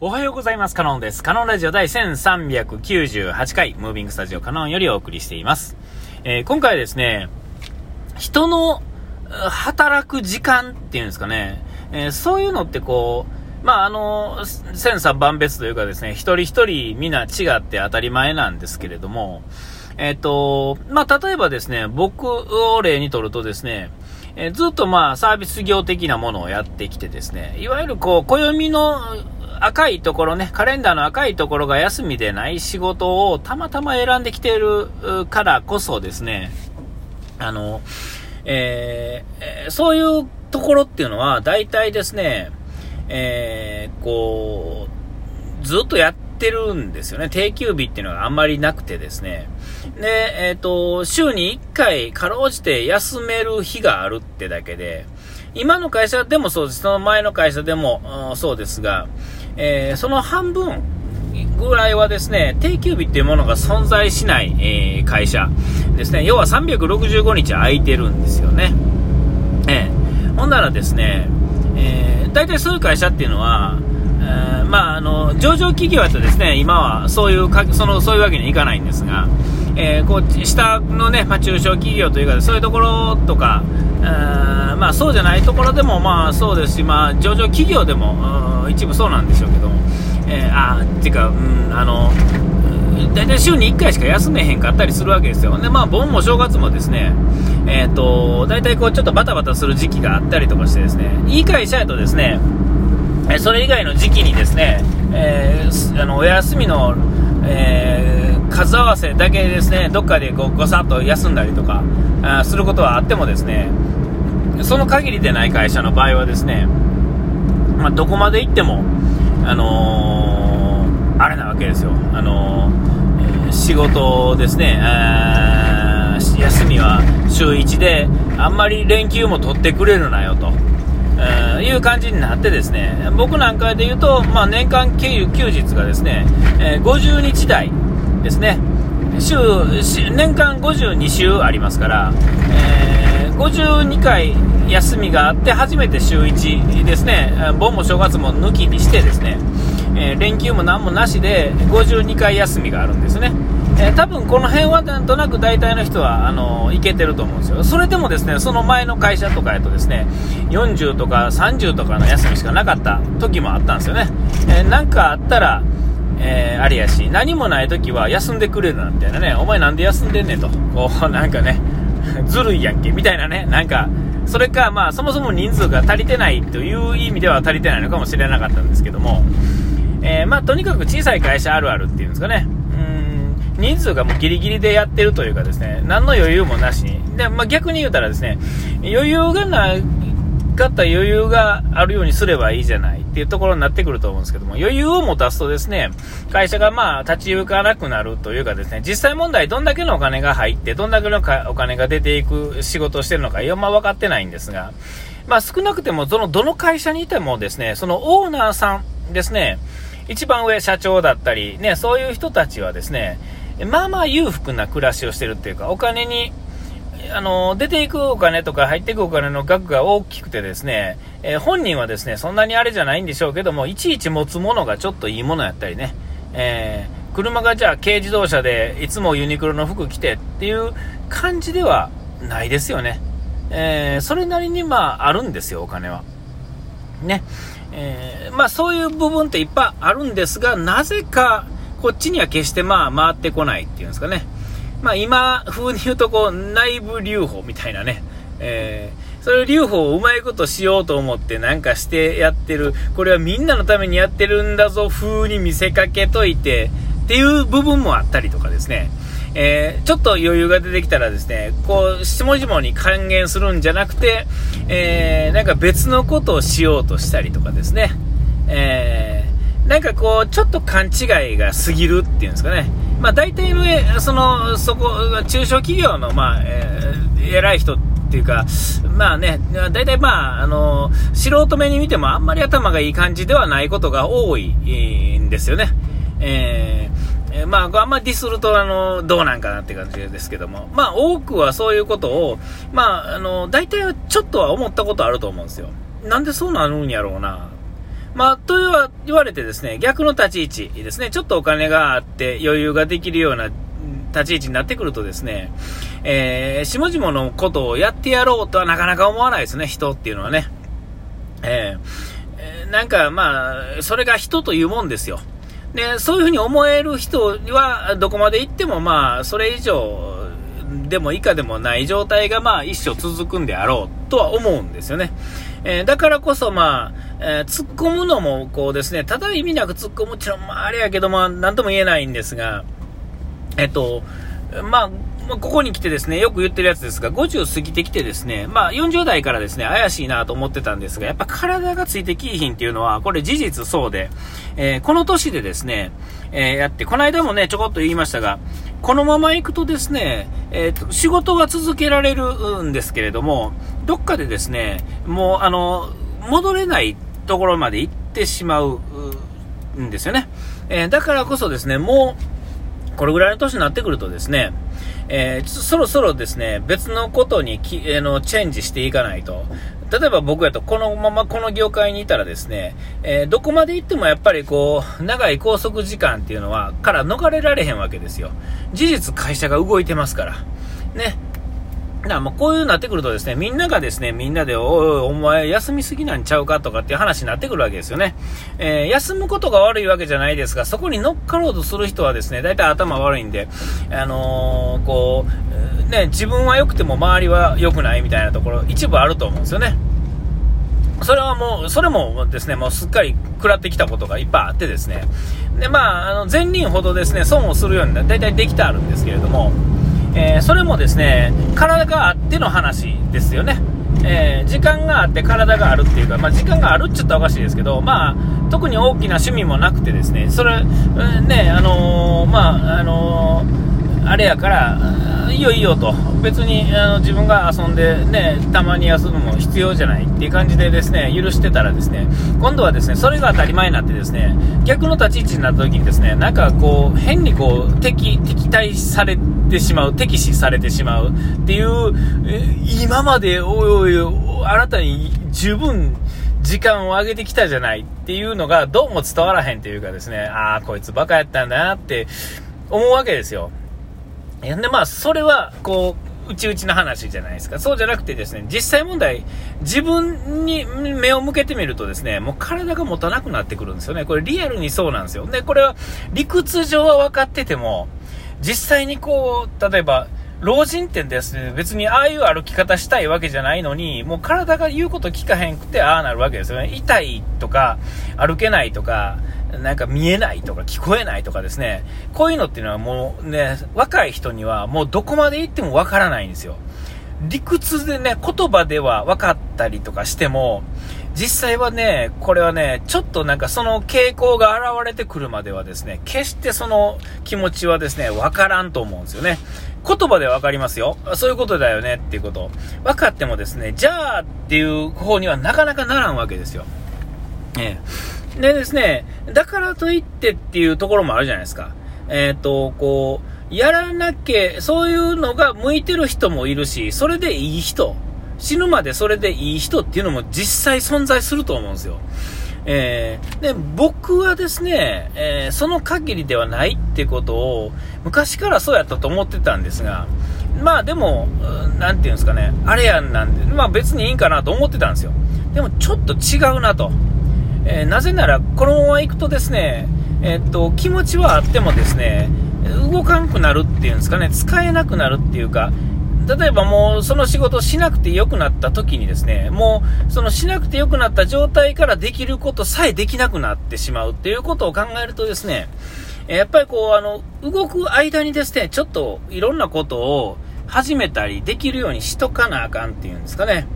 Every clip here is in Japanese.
おはようございます。カノンです。カノンラジオ第1398回、ムービングスタジオカノンよりお送りしています。えー、今回はですね、人の働く時間っていうんですかね、えー、そういうのってこう、まあ、あの、千差万別というかですね、一人一人みんな違って当たり前なんですけれども、えっ、ー、と、まあ、例えばですね、僕を例にとるとですね、えずっとまあサービス業的なものをやってきてですね、いわゆるこう、暦の赤いところね、カレンダーの赤いところが休みでない仕事をたまたま選んできているからこそですね、あの、えー、そういうところっていうのは、大体ですね、えー、こう、ずっとやってるんですよね。定休日っていうのがあんまりなくてですね。で、えっ、ー、と、週に1回、かろうじて休める日があるってだけで、今の会社でもそうです。その前の会社でも、そうですが、えー、その半分ぐらいはですね、定休日っていうものが存在しない、えー、会社ですね。要は365日空いてるんですよね。えー、ほんならですね、えー、大体そういう会社っていうのは、えー、まあ、あの、上場企業だとですね、今はそういうか、その、そういうわけにはいかないんですが、えー、こう、下のね、まあ、中小企業というか、そういうところとか、まあ、そうじゃないところでも、まあ、そうですし、まあ、上場企業でも、一部そうなんでしょうけども、えー、あっていうか、うん、あの、大体週に1回しか休めへんかったりするわけですよ。で、まあ、盆も正月もですね、えっ、ー、と、大体こう、ちょっとバタバタする時期があったりとかしてですね、いい会社やとですね、それ以外の時期にですね、えー、あの、お休みの、えー、数合わせだけですね、どっかでこうごさっと休んだりとかあすることはあってもですね、その限りでない会社の場合はですね、まあ、どこまで行っても、あのー、あれなわけですよ。あのー、え、仕事ですね、休みは週1で、あんまり連休も取ってくれるなよと。えいう感じになってですね、僕なんかで言うと、まあ、年間休日がですね、え50日台ですね、週、年間52週ありますから、えー、52回休みがあって初めて週1ですね、盆も正月も抜きにしてですね、えー、連休も何もなしで52回休みがあるんですね。えー、多分この辺はなんとなく大体の人はあのいけてると思うんですよ。それでもですね、その前の会社とかやとですね、40とか30とかの休みしかなかった時もあったんですよね。えー、なんかあったら、えー、あれやし、何もない時は休んでくれるな、みたいなね。お前なんで休んでんねんと。こう、なんかね、ずるいやんけ、みたいなね。なんか、それか、まあ、そもそも人数が足りてないという意味では足りてないのかもしれなかったんですけども、えー、まあ、とにかく小さい会社あるあるっていうんですかね。うん、人数がもうギリギリでやってるというかですね、何の余裕もなしに。で、まあ、逆に言うたらですね、余裕がないかった余裕があるようにすればいいじゃないっていうところになってくると思うんですけども、余裕を持たすとですね、会社がまあ立ち行かなくなるというかですね、実際問題どんだけのお金が入って、どんだけのお金が出ていく仕事をしてるのか、あんま分かってないんですが、まあ少なくてもどの、どの会社にいてもですね、そのオーナーさんですね、一番上社長だったり、ね、そういう人たちはですね、まあまあ裕福な暮らしをしてるっていうか、お金にあの、出ていくお金とか入っていくお金の額が大きくてですね、えー、本人はですね、そんなにあれじゃないんでしょうけども、いちいち持つものがちょっといいものやったりね、えー、車がじゃあ軽自動車でいつもユニクロの服着てっていう感じではないですよね。えー、それなりにまああるんですよ、お金は。ね。え、まあそういう部分っていっぱいあるんですが、なぜかこっちには決してまあ回ってこないっていうんですかね。まあ今風に言うとこう内部留保みたいなね、えー、それ留保をうまいことしようと思ってなんかしてやってる、これはみんなのためにやってるんだぞ。風に見せかけといて。っていう部分もあったりとかですね、えー、ちょっと余裕が出てきたらですね、こう、下々に還元するんじゃなくて、えー、なんか別のことをしようとしたりとかですね、えー、なんかこう、ちょっと勘違いが過ぎるっていうんですかね、まあ、大体の、その、そこ、中小企業の、まあ、えー、偉い人っていうか、まあね、大体まあ、あの、素人目に見てもあんまり頭がいい感じではないことが多いんですよね。えー、まあ、あんまりディスると、あの、どうなんかなって感じですけども、まあ、多くはそういうことを、まあ、あの、大体はちょっとは思ったことあると思うんですよ。なんでそうなるんやろうな。まあ、と言われてですね、逆の立ち位置ですね、ちょっとお金があって余裕ができるような立ち位置になってくるとですね、えー、下々のことをやってやろうとはなかなか思わないですね、人っていうのはね。えー、なんかまあ、それが人というもんですよ。で、そういうふうに思える人は、どこまで行ってもまあ、それ以上でも以下でもない状態がまあ、一生続くんであろうとは思うんですよね。えー、だからこそまあ、えー、突っ込むのもこうですね、ただ意味なく突っ込むっていうのは、あ、れやけど、まあ、なんとも言えないんですが、えっと、まあ、まあ、ここに来てですね、よく言ってるやつですが、50過ぎてきてですね、まあ、40代からですね、怪しいなと思ってたんですが、やっぱ体がついてきいひんっていうのは、これ事実そうで、えー、この年でですね、えー、やって、この間もね、ちょこっと言いましたが、このまま行くとですね、えーと、仕事は続けられるんですけれども、どっかでですね、もう、あの、戻れないところまで行ってしまうんですよね。えー、だからこそですね、もう、これぐらいの年になってくるとですね、えー、そろそろですね、別のことにき、えー、のチェンジしていかないと。例えば僕やとこのままこの業界にいたらですね、えー、どこまで行ってもやっぱりこう、長い拘束時間っていうのは、から逃れられへんわけですよ。事実会社が動いてますから。ね。なもうこういうなってくるとですね、みんながですね、みんなで、おいお前休みすぎなんちゃうかとかっていう話になってくるわけですよね。えー、休むことが悪いわけじゃないですが、そこに乗っかろうとする人はですね、大体頭悪いんで、あのー、こう、ね、自分は良くても周りは良くないみたいなところ、一部あると思うんですよね。それはもう、それもですね、もうすっかり食らってきたことがいっぱいあってですね、で、まあ、あの、前輪ほどですね、損をするように大体できてあるんですけれども、えー、それもですね、体があっての話ですよね。えー、時間があって体があるっていうか、まあ、時間があるっちゃったらおかしいですけど、まあ、特に大きな趣味もなくてですね、それ、ね、あのー、まあ、あの、あれやから、いいよいいよと、別にあの自分が遊んでね、たまに休むも必要じゃないっていう感じでですね、許してたらですね、今度はですね、それが当たり前になってですね、逆の立ち位置になった時にですね、なんかこう、変にこう、敵、敵対されてしまう、敵視されてしまうっていう、今まで、おいおい、あなたに十分、時間を上げてきたじゃないっていうのがどうも伝わらへんというかですね、ああ、こいつバカやったんだなって思うわけですよ。で、まあ、それは、こう、うちうちの話じゃないですか。そうじゃなくてですね、実際問題、自分に目を向けてみるとですね、もう体が持たなくなってくるんですよね。これリアルにそうなんですよ。で、これは理屈上は分かってても、実際にこう、例えば、老人ってですね、別にああいう歩き方したいわけじゃないのに、もう体が言うこと聞かへんくて、ああなるわけですよね。痛いとか、歩けないとか、なんか見えないとか聞こえないとかですね、こういうのっていうのはもうね、若い人にはもうどこまで行ってもわからないんですよ。理屈でね、言葉では分かったりとかしても、実際はね、これはね、ちょっとなんかその傾向が現れてくるまではですね、決してその気持ちはですね、わからんと思うんですよね。言葉でわかりますよ。そういうことだよねっていうこと。分かってもですね、じゃあっていう方にはなかなかならんわけですよ。ええでですね、だからといってっていうところもあるじゃないですか。えっ、ー、と、こう、やらなきゃ、そういうのが向いてる人もいるし、それでいい人、死ぬまでそれでいい人っていうのも実際存在すると思うんですよ。えー、で、僕はですね、えー、その限りではないってことを、昔からそうやったと思ってたんですが、まあでも、なんていうんですかね、あれやんなんで、まあ別にいいんかなと思ってたんですよ。でもちょっと違うなと。えー、なぜなら、このまま行くとですね、えー、っと、気持ちはあってもですね、動かんくなるっていうんですかね、使えなくなるっていうか、例えばもうその仕事しなくて良くなった時にですね、もうそのしなくて良くなった状態からできることさえできなくなってしまうっていうことを考えるとですね、やっぱりこう、あの、動く間にですね、ちょっといろんなことを始めたりできるようにしとかなあかんっていうんですかね。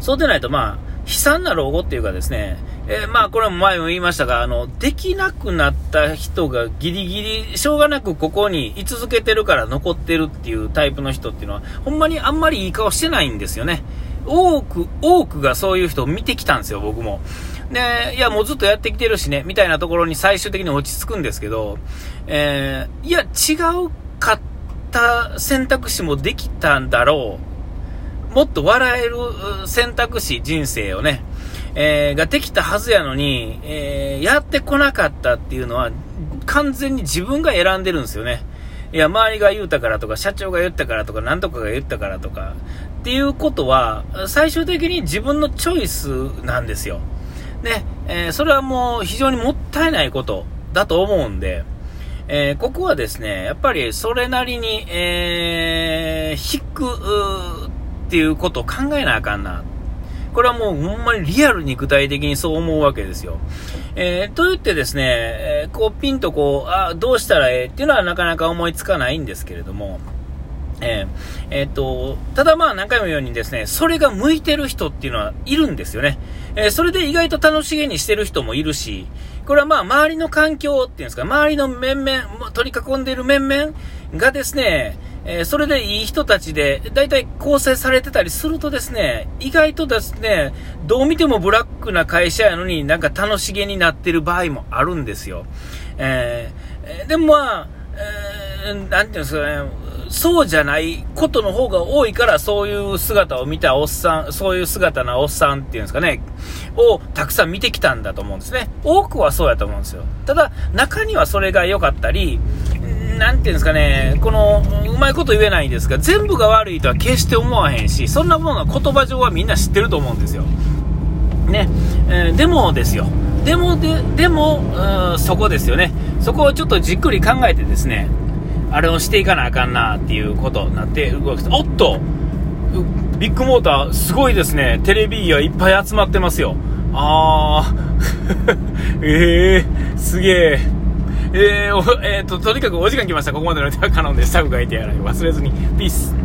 そうでないとまあ、悲惨な老後っていうかですね、えー、まあこれも前も言いましたが、あの、できなくなった人がギリギリ、しょうがなくここに居続けてるから残ってるっていうタイプの人っていうのは、ほんまにあんまりいい顔してないんですよね。多く、多くがそういう人を見てきたんですよ、僕も。で、いや、もうずっとやってきてるしね、みたいなところに最終的に落ち着くんですけど、えー、いや、違うかった選択肢もできたんだろう。もっと笑える選択肢、人生をね、えー、ができたはずやのに、えー、やってこなかったっていうのは、完全に自分が選んでるんですよね。いや、周りが言うたからとか、社長が言ったからとか、なんとかが言ったからとか、っていうことは、最終的に自分のチョイスなんですよ。ね、えー、それはもう非常にもったいないことだと思うんで、えー、ここはですね、やっぱりそれなりに、えー、引くっていうことを考えなあかんな。これはもうほんまにリアルに具体的にそう思うわけですよ。えー、と言ってですね、えー、こうピンとこう、あ、どうしたらええ？っていうのはなかなか思いつかないんですけれども、えー、えー、っと、ただまあ何回も言うようにですね、それが向いてる人っていうのはいるんですよね。えー、それで意外と楽しげにしてる人もいるし、これはまあ周りの環境っていうんですか、周りの面々、取り囲んでいる面々がですね、え、それでいい人たちで、大体構成されてたりするとですね、意外とですね、どう見てもブラックな会社やのになんか楽しげになってる場合もあるんですよ。えー、でもまあ、えー、なんていうんですかね、そうじゃないことの方が多いから、そういう姿を見たおっさん、そういう姿なおっさんっていうんですかね、をたくさん見てきたんだと思うんですね。多くはそうやと思うんですよ。ただ、中にはそれが良かったり、なんていうんですかね、この、うまいこと言えないんですが、全部が悪いとは決して思わへんし、そんなものは言葉上はみんな知ってると思うんですよ。ね、えー、でもですよ。でも、で、でも、そこですよね。そこをちょっとじっくり考えてですね、あれをしていかなあかんなっていうことになって動くおっとビッグモーター、すごいですね。テレビがいっぱい集まってますよ。あー、えー、すげえ。えー、えー、と、とにかくお時間来ました。ここまでの手は可能ですタッフがいてやら忘れずに。ピース。